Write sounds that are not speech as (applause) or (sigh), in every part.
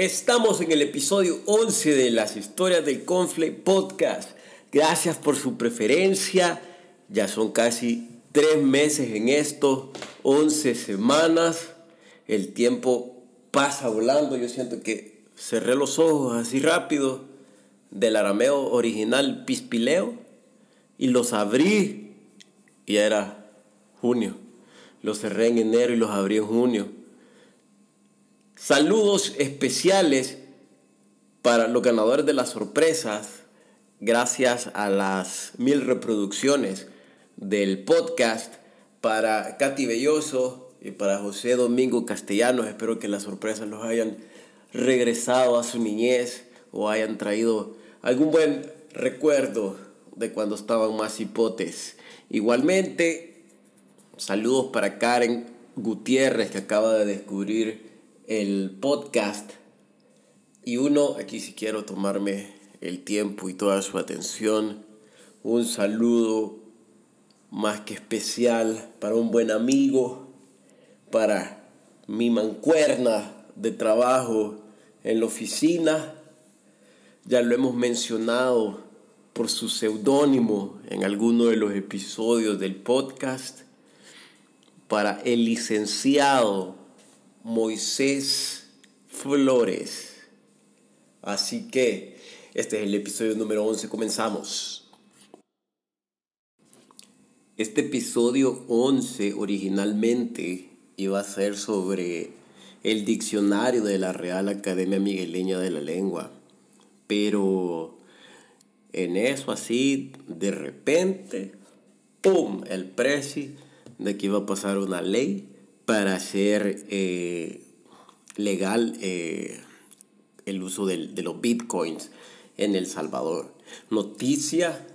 Estamos en el episodio 11 de las historias del Confle Podcast. Gracias por su preferencia. Ya son casi tres meses en esto, 11 semanas. El tiempo pasa volando. Yo siento que cerré los ojos así rápido del arameo original pispileo y los abrí y era junio. Los cerré en enero y los abrí en junio. Saludos especiales para los ganadores de las sorpresas. Gracias a las mil reproducciones del podcast. Para Katy Belloso y para José Domingo Castellanos. Espero que las sorpresas los hayan regresado a su niñez o hayan traído algún buen recuerdo de cuando estaban más hipotes. Igualmente, saludos para Karen Gutiérrez que acaba de descubrir el podcast. Y uno, aquí si quiero tomarme el tiempo y toda su atención, un saludo más que especial para un buen amigo, para mi mancuerna de trabajo en la oficina. Ya lo hemos mencionado por su seudónimo en alguno de los episodios del podcast. Para el licenciado Moisés Flores. Así que este es el episodio número 11, comenzamos. Este episodio 11 originalmente iba a ser sobre el diccionario de la Real Academia Migueleña de la Lengua, pero en eso así, de repente, ¡pum! El presi de que iba a pasar una ley para hacer eh, legal eh, el uso de los bitcoins en El Salvador. Noticia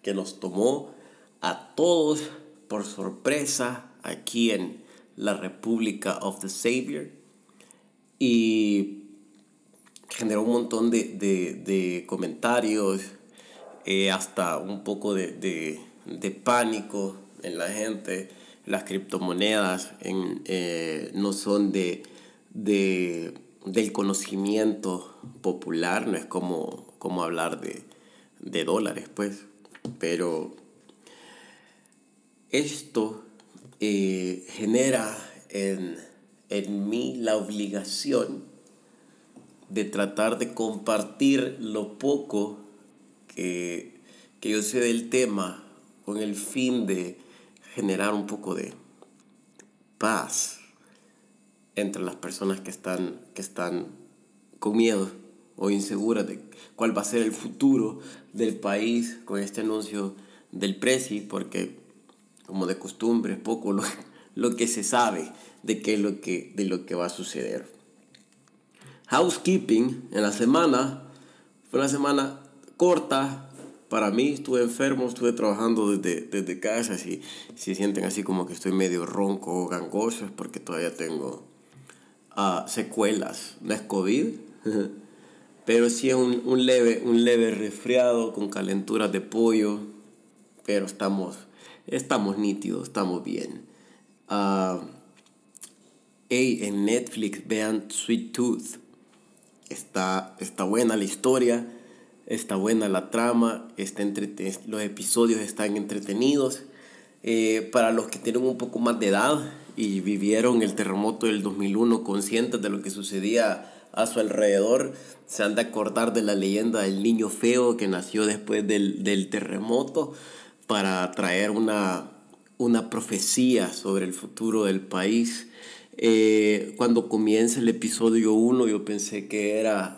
que nos tomó a todos por sorpresa aquí en la República of the Savior y generó un montón de, comentarios, eh, hasta un poco de pánico en la gente las criptomonedas eh, no son de, del conocimiento popular, no es como, como hablar de, dólares, pues. Pero esto eh, genera en, en mí la obligación de tratar de compartir lo poco que, que yo sé del tema con el fin de generar un poco de paz entre las personas que están, que están con miedo o inseguras de cuál va a ser el futuro del país con este anuncio del Prezi, porque como de costumbre poco lo, (laughs) lo que se sabe de qué es lo que, de lo que va a suceder. Housekeeping en la semana fue una semana corta, para mí estuve enfermo, estuve trabajando desde, desde casa. Si, si sienten así como que estoy medio ronco o gangoso es porque todavía tengo uh, secuelas. No es COVID, (laughs) pero sí es un, un, leve, un leve resfriado con calenturas de pollo. Pero estamos, estamos nítidos, estamos bien. Uh, hey, en Netflix vean Sweet Tooth. Está, está buena la historia está buena la trama, está los episodios están entretenidos. Eh, para los que tienen un poco más de edad y vivieron el terremoto del 2001 conscientes de lo que sucedía a su alrededor, se han de acordar de la leyenda del niño feo que nació después del, del terremoto para traer una, una profecía sobre el futuro del país. Eh, cuando comienza el episodio 1 yo pensé que era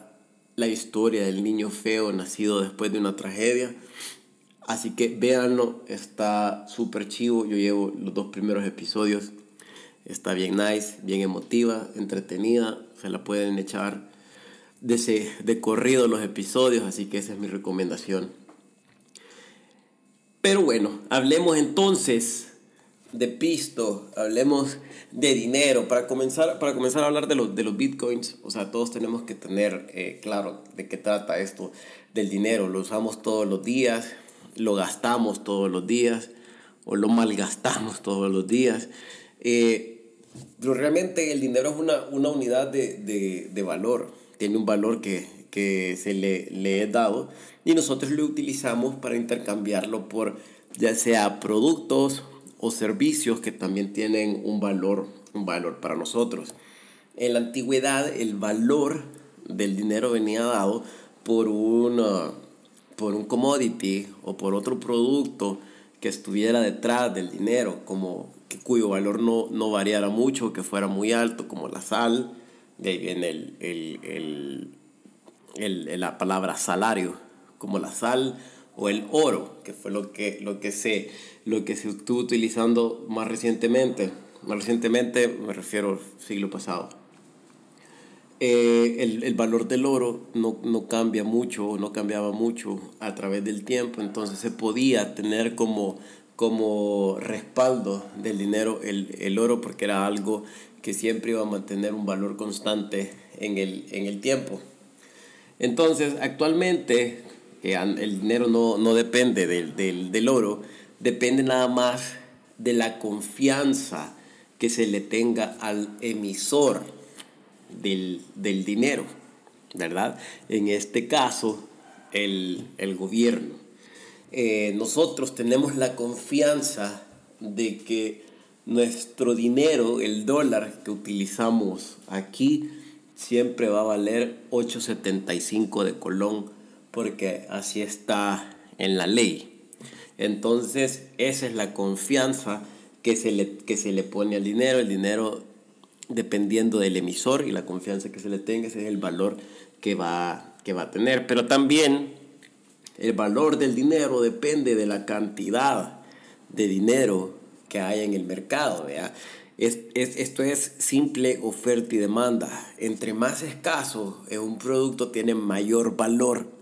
la historia del niño feo nacido después de una tragedia. Así que véanlo, está súper chivo. Yo llevo los dos primeros episodios. Está bien nice, bien emotiva, entretenida. Se la pueden echar de, de corrido los episodios, así que esa es mi recomendación. Pero bueno, hablemos entonces de pisto, hablemos de dinero. Para comenzar, para comenzar a hablar de los, de los bitcoins, o sea, todos tenemos que tener eh, claro de qué trata esto del dinero. Lo usamos todos los días, lo gastamos todos los días o lo malgastamos todos los días. Eh, pero realmente el dinero es una, una unidad de, de, de valor tiene un valor que, que se le, le dado y nosotros lo utilizamos para intercambiarlo por ya sea productos o servicios que también tienen un valor, un valor para nosotros. En la antigüedad el valor del dinero venía dado por, una, por un commodity o por otro producto que estuviera detrás del dinero, como que, cuyo valor no, no variara mucho, que fuera muy alto, como la sal, de ahí viene el, el, el, la palabra salario, como la sal o el oro, que fue lo que, lo que, se, lo que se estuvo utilizando más recientemente. Más recientemente me refiero al siglo pasado. Eh, el, el, valor del oro no, no cambia mucho, no cambiaba mucho a través del tiempo, entonces se podía tener como, como respaldo del dinero el, el oro porque era algo que siempre iba a mantener un valor constante en el, en el tiempo. Entonces, actualmente, el dinero no, no depende del, del, del, oro, depende nada más de la confianza que se le tenga al emisor del, del dinero, ¿verdad? En este caso, el, el gobierno. Eh, nosotros tenemos la confianza de que nuestro dinero, el dólar que utilizamos aquí, siempre va a valer 8.75 de Colón, porque así está en la ley. Entonces, esa es la confianza que se le, que se le pone al dinero. El dinero dependiendo del emisor y la confianza que se le tenga, ese es el valor que va, que va a tener. Pero también el valor del dinero depende de la cantidad de dinero que hay en el mercado. Es, es, esto es simple oferta y demanda. Entre más escaso es un producto, tiene mayor valor.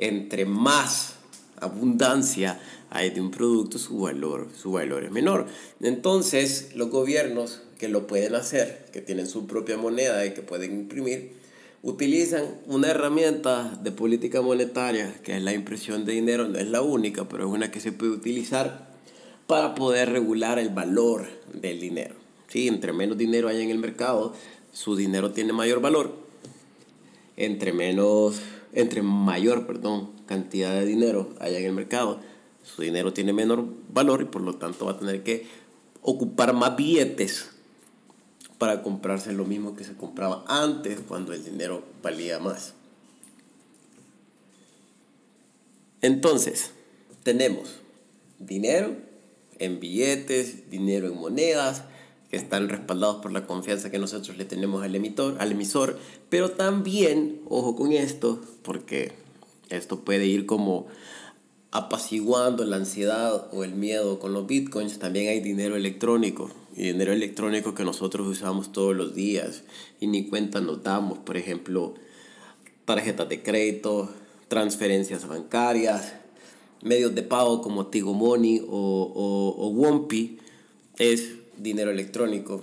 Entre más abundancia hay de un producto, su valor, su valor es menor. Entonces, los gobiernos que lo pueden hacer, que tienen su propia moneda y que pueden imprimir, utilizan una herramienta de política monetaria, que es la impresión de dinero, no es la única, pero es una que se puede utilizar para poder regular el valor del dinero. ¿Sí? Entre menos dinero hay en el mercado, su dinero tiene mayor valor. Entre menos, entre mayor, perdón, cantidad de dinero hay en el mercado, su dinero tiene menor valor y por lo tanto va a tener que ocupar más billetes para comprarse lo mismo que se compraba antes cuando el dinero valía más. Entonces, tenemos dinero en billetes, dinero en monedas, que están respaldados por la confianza que nosotros le tenemos al, emitor, al emisor, pero también, ojo con esto, porque esto puede ir como apaciguando la ansiedad o el miedo con los bitcoins, también hay dinero electrónico y dinero electrónico que nosotros usamos todos los días y ni cuenta nos damos, por ejemplo, tarjetas de crédito, transferencias bancarias, medios de pago como Tigo Money o, o, o Wompi, es dinero electrónico.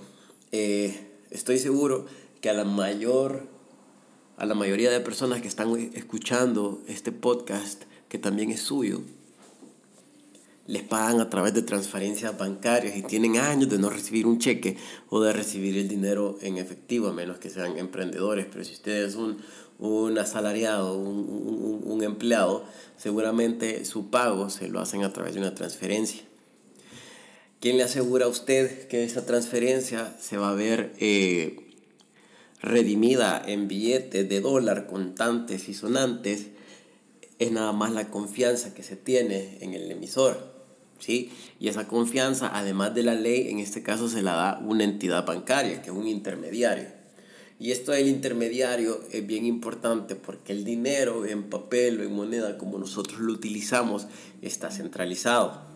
Eh, estoy seguro que a la mayor, a la mayoría de personas que están escuchando este podcast, que también es suyo, les pagan a través de transferencias bancarias y tienen años de no recibir un cheque o de recibir el dinero en efectivo, a menos que sean emprendedores. Pero si usted es un, asalariado, un, empleado, seguramente su pago se lo hacen a través de una transferencia. ¿Quién le asegura a usted que esa transferencia se va a ver eh, redimida en billetes de dólar contantes y sonantes? Es nada más la confianza que se tiene en el emisor. ¿sí? Y esa confianza, además de la ley, en este caso se la da una entidad bancaria, que es un intermediario. Y esto del intermediario es bien importante porque el dinero en papel o en moneda, como nosotros lo utilizamos, está centralizado.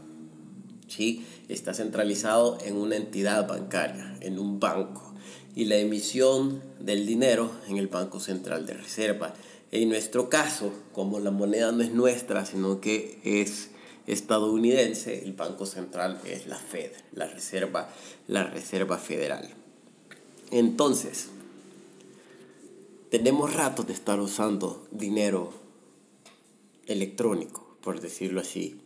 ¿sí? Está centralizado en una entidad bancaria, en un banco. Y la emisión del dinero en el Banco Central de Reserva. En nuestro caso, como la moneda no es nuestra, sino que es estadounidense, el Banco Central es la Fed, la Reserva, la Reserva Federal. Entonces, tenemos rato de estar usando dinero electrónico, por decirlo así.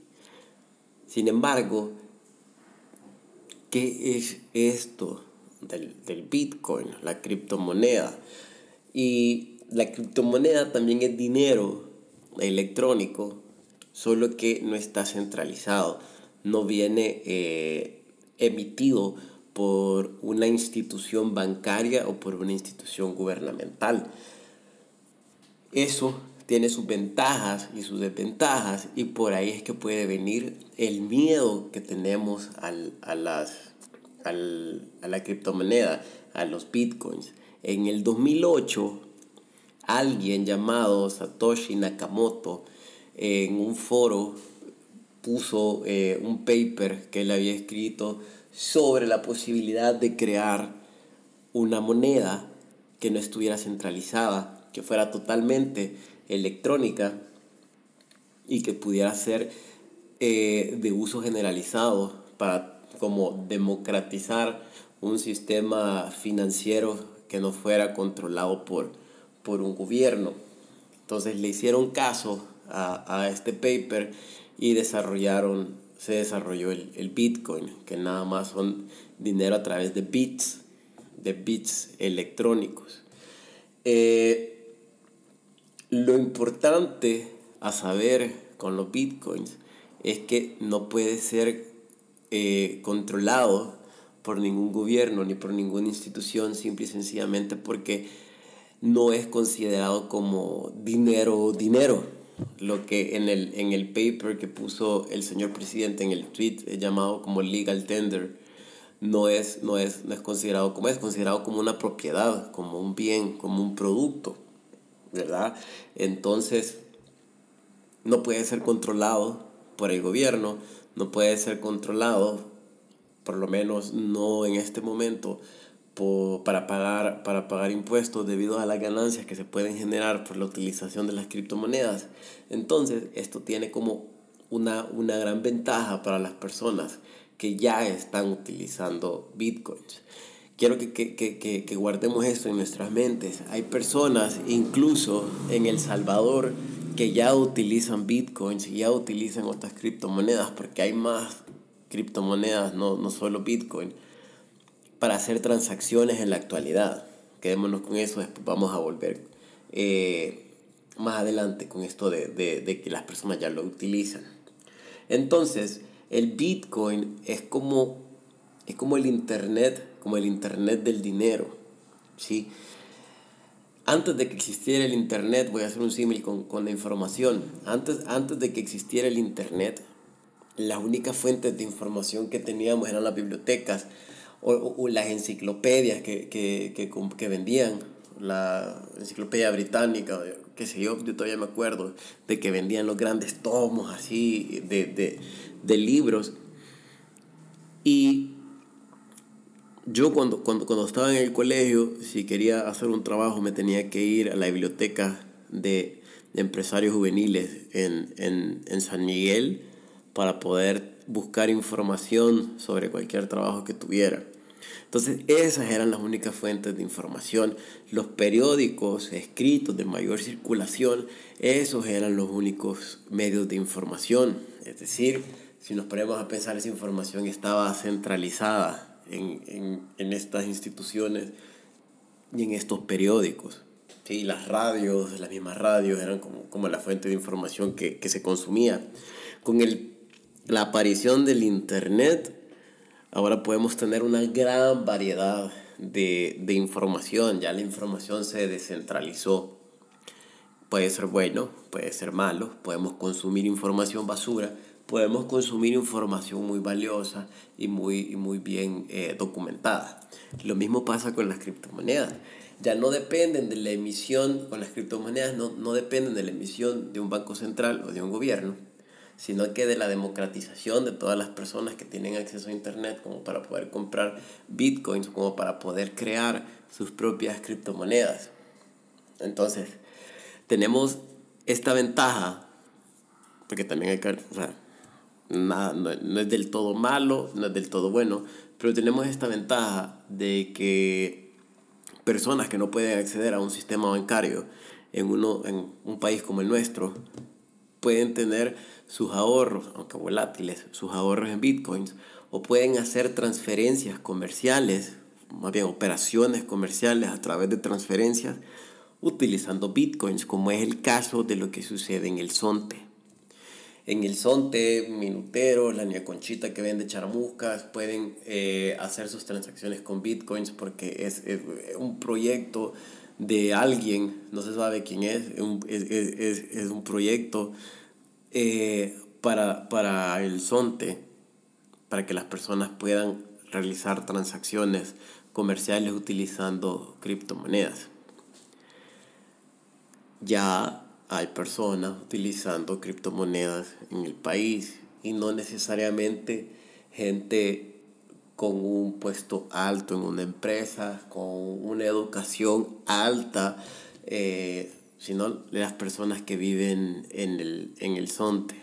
Sin embargo, ¿qué es esto del, del Bitcoin, la criptomoneda? Y la criptomoneda también es dinero electrónico, solo que no está centralizado, no viene eh, emitido por una institución bancaria o por una institución gubernamental. Eso tiene sus ventajas y sus desventajas y por ahí es que puede venir el miedo que tenemos al, a, las, al, a la criptomoneda, a los bitcoins. En el 2008, alguien llamado Satoshi Nakamoto en un foro puso eh, un paper que él había escrito sobre la posibilidad de crear una moneda que no estuviera centralizada, que fuera totalmente electrónica y que pudiera ser eh, de uso generalizado para como democratizar un sistema financiero que no fuera controlado por, por un gobierno. Entonces le hicieron caso a, a este paper y desarrollaron, se desarrolló el, el, Bitcoin, que nada más son dinero a través de bits, de bits electrónicos. Eh, lo importante a saber con los Bitcoins es que no puede ser eh, controlado por ningún gobierno ni por ninguna institución, simple y sencillamente porque no es considerado como dinero dinero. Lo que en el, en el paper que puso el señor presidente en el tweet llamado como legal tender, no es, no es, no es considerado como es, considerado como una propiedad, como un bien, como un producto, ¿verdad? Entonces, no puede ser controlado por el gobierno, no puede ser controlado, por lo menos no en este momento, para, pagar, para pagar impuestos debido a las ganancias que se pueden generar por la utilización de las criptomonedas. Entonces, esto tiene como una, una gran ventaja para las personas que ya están utilizando bitcoins. Quiero que, que, que, que guardemos esto en nuestras mentes. Hay personas, incluso en El Salvador, que ya utilizan bitcoins y ya utilizan otras criptomonedas, porque hay más criptomonedas, no, no solo bitcoin para hacer transacciones en la actualidad. Quedémonos con eso, después vamos a volver eh, más adelante con esto de, de, que las personas ya lo utilizan. Entonces, el Bitcoin es como, es como el Internet, como el Internet del dinero. ¿sí? Antes de que existiera el Internet, voy a hacer un símil con, con, la información, antes, antes de que existiera el Internet, las únicas fuentes de información que teníamos eran las bibliotecas, o, las enciclopedias que, que, que, que, vendían, la enciclopedia británica, qué sé yo, yo todavía me acuerdo de que vendían los grandes tomos así de, de, de libros. Y yo cuando, cuando, cuando estaba en el colegio, si quería hacer un trabajo, me tenía que ir a la biblioteca de, empresarios juveniles en, en, en San Miguel para poder buscar información sobre cualquier trabajo que tuviera. Entonces esas eran las únicas fuentes de información. Los periódicos escritos de mayor circulación, esos eran los únicos medios de información. Es decir, si nos ponemos a pensar, esa información estaba centralizada en, en, en estas instituciones y en estos periódicos. ¿sí? Las radios, las mismas radios eran como, como la fuente de información que, que se consumía. Con el la aparición del Internet, ahora podemos tener una gran variedad de, de información, ya la información se descentralizó. Puede ser bueno, puede ser malo, podemos consumir información basura, podemos consumir información muy valiosa y muy, muy bien eh, documentada. Lo mismo pasa con las criptomonedas. Ya no dependen de la emisión, con las criptomonedas no, no dependen de la emisión de un banco central o de un gobierno, sino que de la democratización de todas las personas que tienen acceso a Internet como para poder comprar bitcoins, como para poder crear sus propias criptomonedas. Entonces, tenemos esta ventaja, porque también hay que, o sea, nada, no, no es del todo malo, no es del todo bueno, pero tenemos esta ventaja de que personas que no pueden acceder a un sistema bancario en, uno, en un país como el nuestro pueden tener sus ahorros, aunque volátiles, sus ahorros en bitcoins, o pueden hacer transferencias comerciales, más bien operaciones comerciales a través de transferencias utilizando bitcoins, como es el caso de lo que sucede en el Zonte. En el Zonte, minuteros, la niña Conchita que vende charamuscas pueden eh, hacer sus transacciones con bitcoins porque es, un proyecto de alguien, no se sabe quién es, es, un proyecto eh, para, para el Zonte, para que las personas puedan realizar transacciones comerciales utilizando criptomonedas. Ya hay personas utilizando criptomonedas en el país y no necesariamente gente con un puesto alto en una empresa, con una educación alta, eh, sino las personas que viven en el, en el Zonte.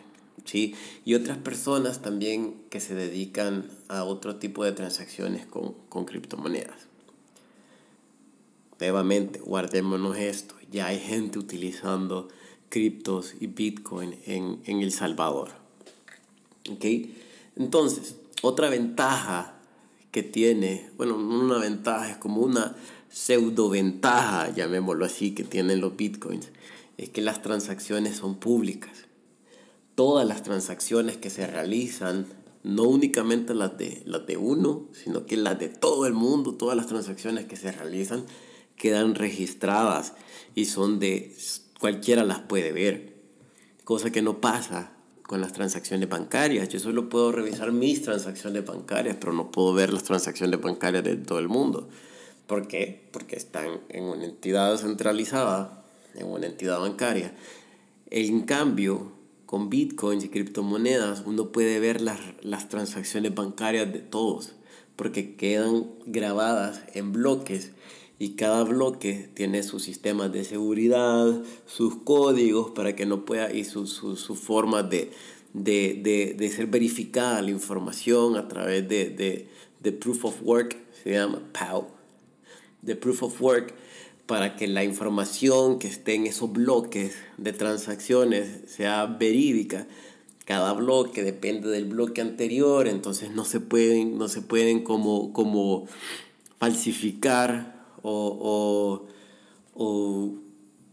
¿sí? Y otras personas también que se dedican a otro tipo de transacciones con, con criptomonedas. Nuevamente, guardémonos esto ya hay gente utilizando criptos y Bitcoin en, El Salvador. ¿Okay? Entonces, otra ventaja que tiene, bueno, una ventaja, es como una pseudo ventaja, llamémoslo así, que tienen los bitcoins, es que las transacciones son públicas. Todas las transacciones que se realizan, no únicamente las de, las de uno, sino que las de todo el mundo, todas las transacciones que se realizan, quedan registradas y son de cualquiera las puede ver, cosa que no pasa con las transacciones bancarias. Yo solo puedo revisar mis transacciones bancarias, pero no puedo ver las transacciones bancarias de todo el mundo. ¿Por qué? Porque están en una entidad centralizada, en una entidad bancaria. En cambio, con bitcoins y criptomonedas uno puede ver las, las transacciones bancarias de todos, porque quedan grabadas en bloques y cada bloque tiene sus sistemas de seguridad, sus códigos para que no pueda y su, su, su forma de, de, de, de, ser verificada la información a través de proof of work, se llama POW, de proof of work para que la información que esté en esos bloques de transacciones sea verídica. Cada bloque depende del bloque anterior, entonces no se pueden, no se pueden como, como falsificar o, o,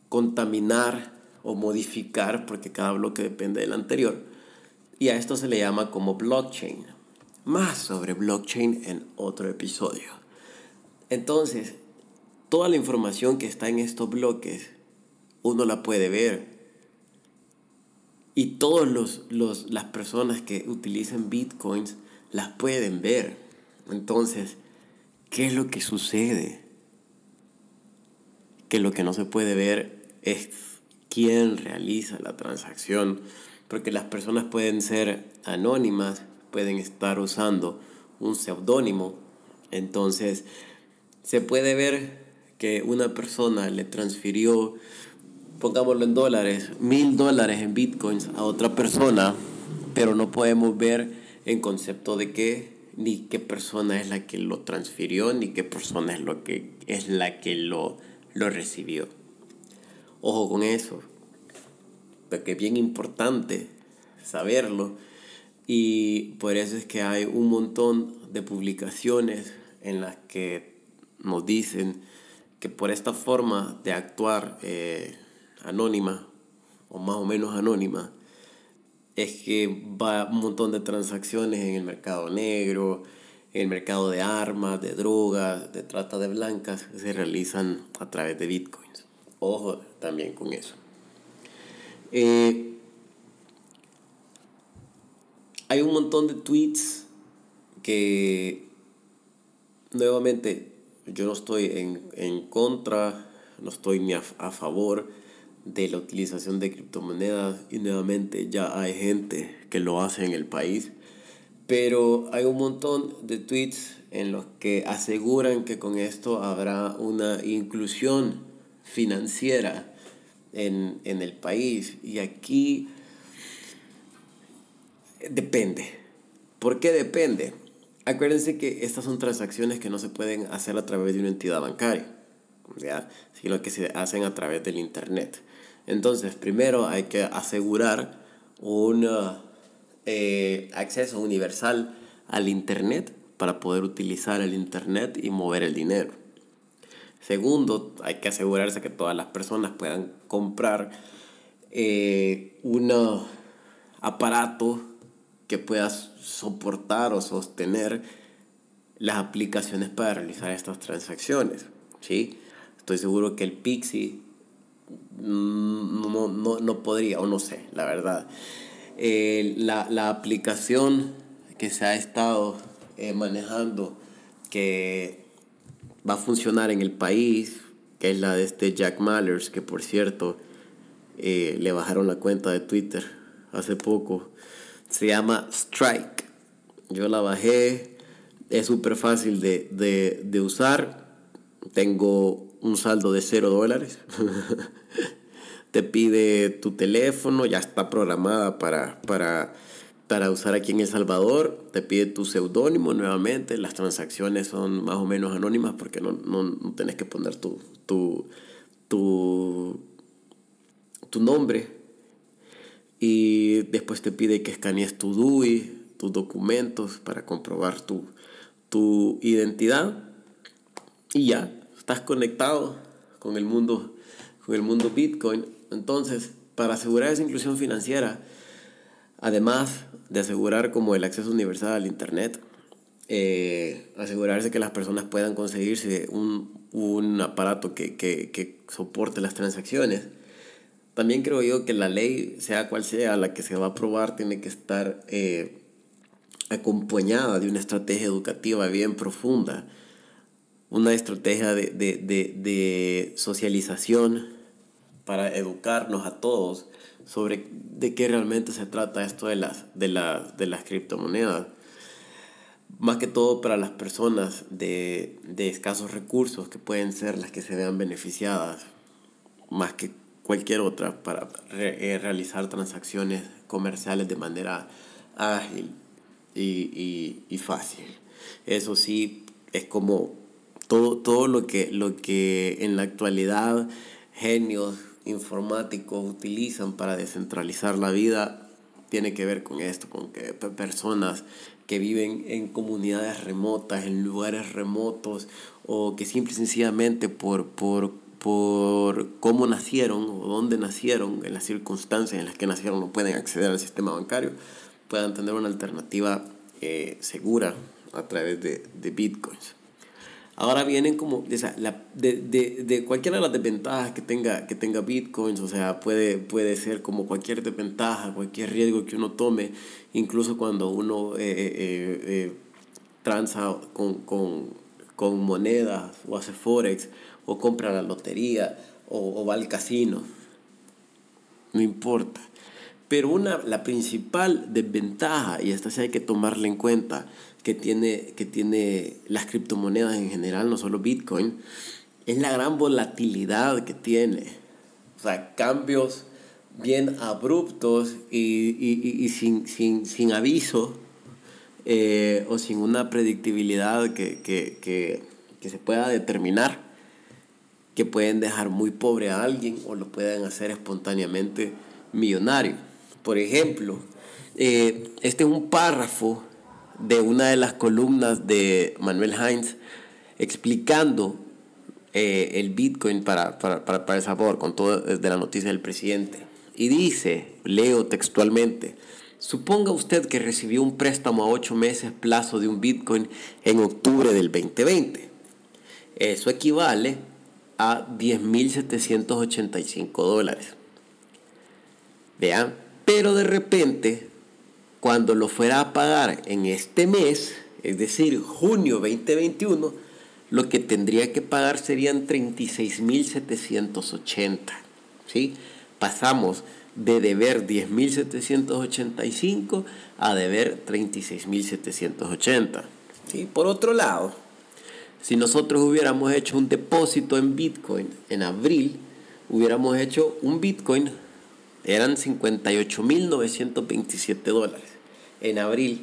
contaminar o modificar, porque cada bloque depende del anterior. Y a esto se le llama como blockchain. Más sobre blockchain en otro episodio. Entonces, toda la información que está en estos bloques, uno la puede ver. Y todas los, los, las personas que utilicen bitcoins las pueden ver. Entonces, ¿qué es lo que sucede? Que lo que no se puede ver es quién realiza la transacción, porque las personas pueden ser anónimas, pueden estar usando un seudónimo, entonces se puede ver que una persona le transfirió, pongámoslo en dólares, mil dólares en bitcoins a otra persona, pero no podemos ver en concepto de qué ni qué persona es la que lo transfirió, ni qué persona es, lo que, es la que lo lo recibió. Ojo con eso, porque es bien importante saberlo y por eso es que hay un montón de publicaciones en las que nos dicen que por esta forma de actuar eh, anónima o más o menos anónima es que va un montón de transacciones en el mercado negro, el mercado de armas, de drogas, de trata de blancas, se realizan a través de bitcoins. Ojo también con eso. Eh, hay un montón de tweets que nuevamente yo no estoy en, en contra, no estoy ni a, a, favor de la utilización de criptomonedas y nuevamente ya hay gente que lo hace en el país pero hay un montón de tweets en los que aseguran que con esto habrá una inclusión financiera en, el país. Y aquí depende. ¿Por qué depende? Acuérdense que estas son transacciones que no se pueden hacer a través de una entidad bancaria, sino que se hacen a través del Internet. Entonces, primero hay que asegurar una eh, acceso universal al Internet para poder utilizar el Internet y mover el dinero. Segundo, hay que asegurarse que todas las personas puedan comprar eh, un aparato que pueda soportar o sostener las aplicaciones para realizar estas transacciones. ¿sí? Estoy seguro que el Pixie mm, no, no, no podría, o no sé, la verdad. Eh, la, la, aplicación que se ha estado eh, manejando, que va a funcionar en el país, que es la de este Jack Mallers, que por cierto eh, le bajaron la cuenta de Twitter hace poco se llama Strike. Yo la bajé, es súper fácil de, usar. Tengo un saldo de 0 dólares. (laughs) Te pide tu teléfono, ya está programada para, para, para usar aquí en El Salvador. Te pide tu seudónimo nuevamente. Las transacciones son más o menos anónimas porque no, no, tenés que poner tu, tu, tu, tu nombre y después te pide que escanees tu DUI, tus documentos para comprobar tu, tu identidad y ya estás conectado con el mundo con el mundo Bitcoin. Entonces, para asegurar esa inclusión financiera, además de asegurar como el acceso universal al internet, eh, asegurarse que las personas puedan conseguirse un, un aparato que, que, que soporte las transacciones también creo yo que la ley, sea cual sea la que se va a aprobar, tiene que estar eh, acompañada de una estrategia educativa bien profunda, una estrategia de, de, de, de socialización para educarnos a todos sobre de qué realmente se trata esto de las, de, de las criptomonedas. Más que todo para las personas de, de escasos recursos que pueden ser las que se vean beneficiadas, más que cualquier otra para eh, realizar transacciones comerciales de manera ágil y, fácil. Eso sí, es como todo, todo lo, que, lo que en la actualidad genios informáticos utilizan para descentralizar la vida tiene que ver con esto, con que personas que viven en comunidades remotas, en lugares remotos, o que simple y sencillamente por, por por cómo nacieron o dónde nacieron, en las circunstancias en las que nacieron, no pueden acceder al sistema bancario, puedan tener una alternativa eh, segura a través de, de, bitcoins. Ahora vienen como, la, de, de, de, cualquiera de las desventajas que tenga, que tenga bitcoins, o sea, puede, puede ser como cualquier desventaja, cualquier riesgo que uno tome, incluso cuando uno eh, eh, eh transa con, con, con monedas o hace forex o compra la lotería o, va al casino. No importa. Pero una, la principal desventaja, y esta sí hay que tomarla en cuenta, que tiene, que tiene las criptomonedas en general, no solo Bitcoin, es la gran volatilidad que tiene. O sea, cambios bien abruptos y, sin, sin, aviso eh, o sin una predictibilidad que, que se pueda determinar que pueden dejar muy pobre a alguien o lo pueden hacer espontáneamente millonario. Por ejemplo, eh, este es un párrafo de una de las columnas de Manuel Heinz explicando eh, el Bitcoin para, para, para, El Salvador, con todo de la noticia del presidente. Y dice, leo textualmente, suponga usted que recibió un préstamo a ocho meses plazo de un Bitcoin en octubre del 2020. Eso equivale a 10.785 dólares. Vean, pero de repente, cuando lo fuera a pagar en este mes, es decir, junio 2021, lo que tendría que pagar serían 36.780. ¿sí? Pasamos de deber 10.785 a deber 36.780. ¿sí? Por otro lado, si nosotros hubiéramos hecho un depósito en Bitcoin en abril, hubiéramos hecho un Bitcoin, eran 58.927 dólares en abril.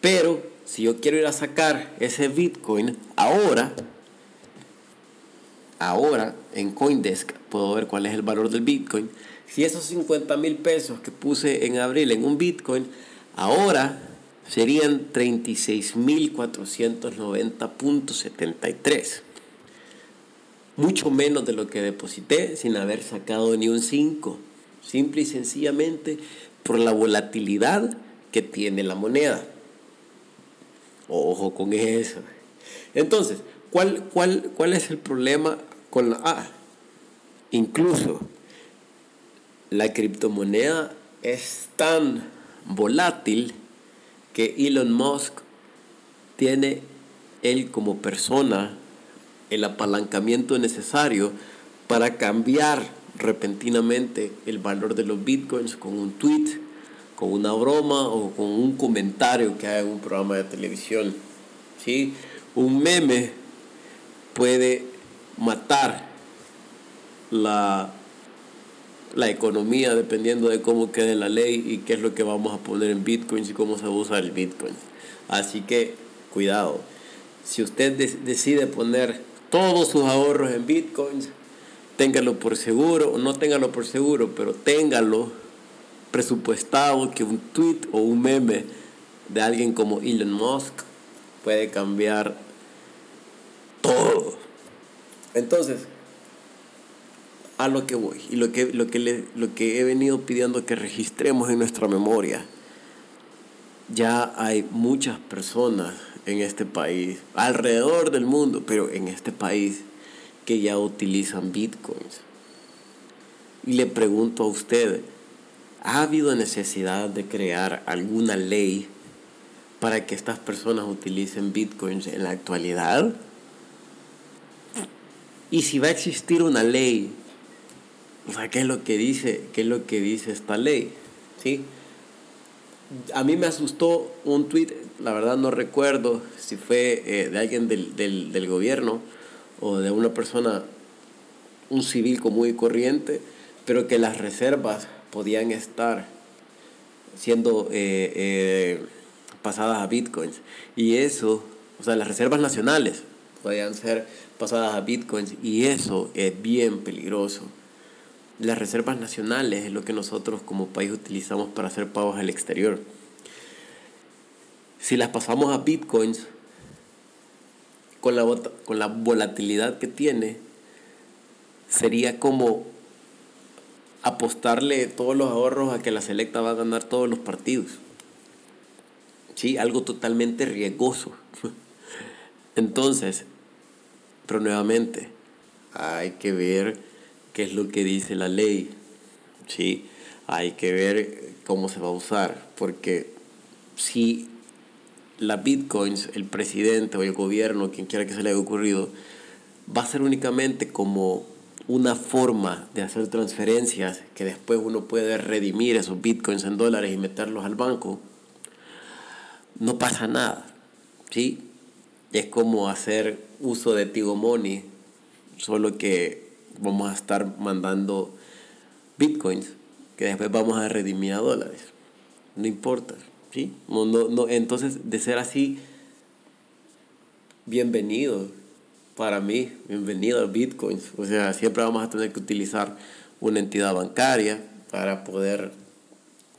Pero si yo quiero ir a sacar ese Bitcoin ahora, ahora en Coindesk puedo ver cuál es el valor del Bitcoin. Si esos 50 mil pesos que puse en abril en un Bitcoin, ahora serían 36.490.73. mucho menos de lo que deposité sin haber sacado ni un 5. Simple y sencillamente por la volatilidad que tiene la moneda. Ojo con eso. Entonces, ¿cuál, cuál, cuál es el problema con la A? incluso la criptomoneda es tan volátil que Elon Musk tiene él como persona el apalancamiento necesario para cambiar repentinamente el valor de los bitcoins con un tweet, con una broma o con un comentario que haga en un programa de televisión. ¿sí? Un meme puede matar la, la economía dependiendo de cómo quede la ley y qué es lo que vamos a poner en bitcoins y cómo se va a usar el bitcoin. Así que cuidado. Si usted decide poner todos sus ahorros en bitcoins, téngalo por seguro o no téngalo por seguro, pero téngalo presupuestado que un tweet o un meme de alguien como Elon Musk puede cambiar todo. Entonces, a lo que voy y lo que, lo que, lo que he venido pidiendo que registremos en nuestra memoria. Ya hay muchas personas en este país, alrededor del mundo, pero en este país, que ya utilizan bitcoins. Y le pregunto a usted, ¿ha habido necesidad de crear alguna ley para que estas personas utilicen bitcoins en la actualidad? Y si va a existir una ley ¿qué es lo que dice, qué es lo que dice esta ley? ¿Sí? A mí me asustó un tweet, la verdad no recuerdo si fue eh, de alguien del, del, del, gobierno o de una persona, un civil común y corriente, pero que las reservas podían estar siendo eh, eh, pasadas a bitcoins. Y eso, o sea, las reservas nacionales podían ser pasadas a bitcoins y eso es bien peligroso las reservas nacionales es lo que nosotros como país utilizamos para hacer pagos al exterior. Si las pasamos a bitcoins, con la, con la volatilidad que tiene, sería como apostarle todos los ahorros a que la selecta va a ganar todos los partidos. Sí, algo totalmente riesgoso. (laughs) Entonces, pero nuevamente, hay que ver qué es lo que dice la ley. ¿sí? Hay que ver cómo se va a usar, porque si la bitcoins, el presidente o el gobierno, quien quiera que se le haya ocurrido, va a ser únicamente como una forma de hacer transferencias que después uno puede redimir esos bitcoins en dólares y meterlos al banco, no pasa nada. ¿sí? Es como hacer uso de Tigo Money, solo que vamos a estar mandando bitcoins que después vamos a redimir a dólares. No importa, ¿sí? No, no, entonces, de ser así, bienvenido para mí, bienvenido a bitcoins. O sea, siempre vamos a tener que utilizar una entidad bancaria para poder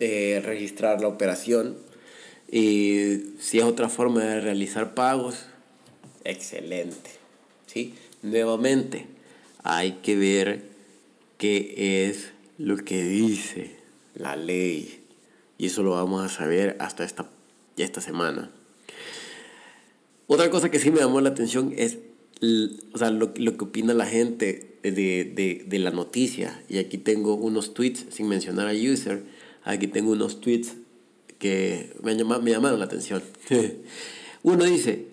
eh, registrar la operación. Y si es otra forma de realizar pagos, excelente. ¿sí? Nuevamente, hay que ver qué es lo que dice la ley. Y eso lo vamos a saber hasta esta, esta semana. Otra cosa que sí me llamó la atención es o sea, lo, lo, que opina la gente de, de, de, la noticia. Y aquí tengo unos tweets, sin mencionar a user, aquí tengo unos tweets que me, me llamaron la atención. (laughs) Uno dice,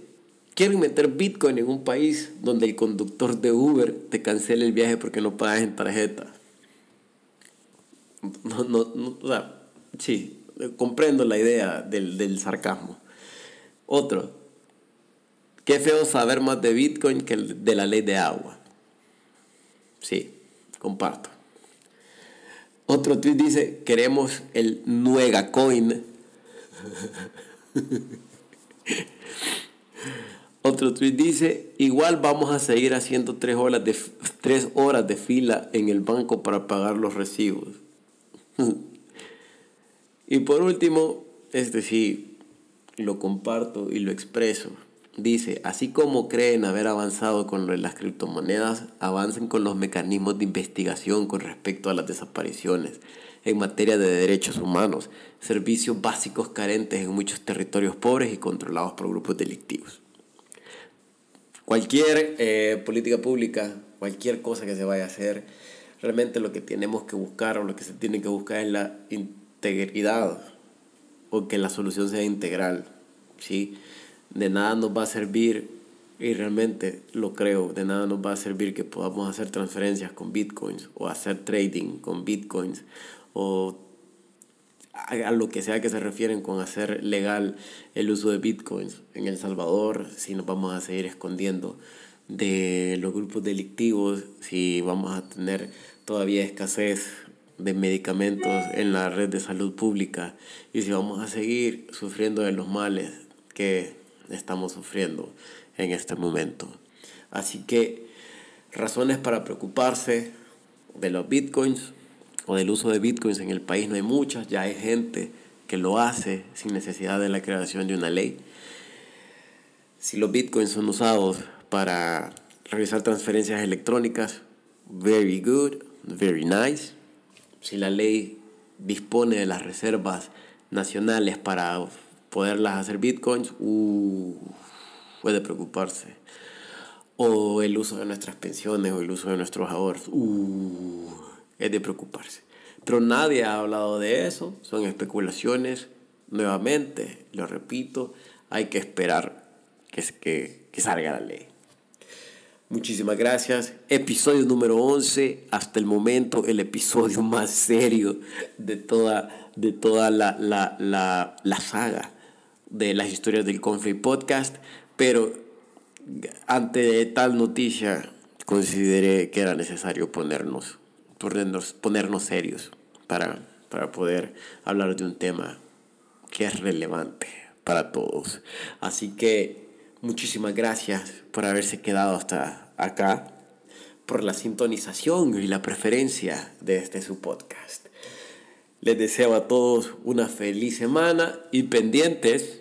quieren meter Bitcoin en un país donde el conductor de Uber te cancele el viaje porque no pagas en tarjeta. No, no, no, o sea, sí, comprendo la idea del, del sarcasmo. Otro, qué feo saber más de Bitcoin que de la ley de agua. Sí, comparto. Otro tweet dice, queremos el Nuega Coin. (laughs) Otro tweet dice, igual vamos a seguir haciendo tres horas de, tres horas de fila en el banco para pagar los recibos. (laughs) y por último, este sí, lo comparto y lo expreso. Dice, así como creen haber avanzado con las criptomonedas, avancen con los mecanismos de investigación con respecto a las desapariciones en materia de derechos humanos, servicios básicos carentes en muchos territorios pobres y controlados por grupos delictivos. Cualquier eh, política pública, cualquier cosa que se vaya a hacer, realmente lo que tenemos que buscar o lo que se tiene que buscar es la integridad o que la solución sea integral. ¿sí? De nada nos va a servir, y realmente lo creo, de nada nos va a servir que podamos hacer transferencias con bitcoins o hacer trading con bitcoins o a lo que sea que se refieren con hacer legal el uso de bitcoins en El Salvador, si nos vamos a seguir escondiendo de los grupos delictivos, si vamos a tener todavía escasez de medicamentos en la red de salud pública y si vamos a seguir sufriendo de los males que estamos sufriendo en este momento. Así que razones para preocuparse de los bitcoins o del uso de bitcoins en el país no hay muchas, ya hay gente que lo hace sin necesidad de la creación de una ley. Si los bitcoins son usados para realizar transferencias electrónicas, very good, very nice. Si la ley dispone de las reservas nacionales para poderlas hacer bitcoins, uh, puede preocuparse. O el uso de nuestras pensiones o el uso de nuestros ahorros, uh, es de preocuparse. Pero nadie ha hablado de eso, son especulaciones. Nuevamente, lo repito, hay que esperar que, que, que salga la ley. Muchísimas gracias. Episodio número 11. Hasta el momento el episodio más serio de toda, de toda la, la, la, la saga de las historias del Conflict Podcast, pero ante tal noticia consideré que era necesario ponernos, ponernos, ponernos serios para, para poder hablar de un tema que es relevante para todos. Así que muchísimas gracias por haberse quedado hasta acá, por la sintonización y la preferencia de este su podcast. Les deseo a todos una feliz semana y pendientes,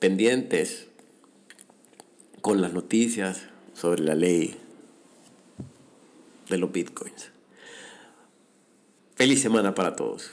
pendientes con las noticias sobre la ley de los bitcoins. Feliz semana para todos.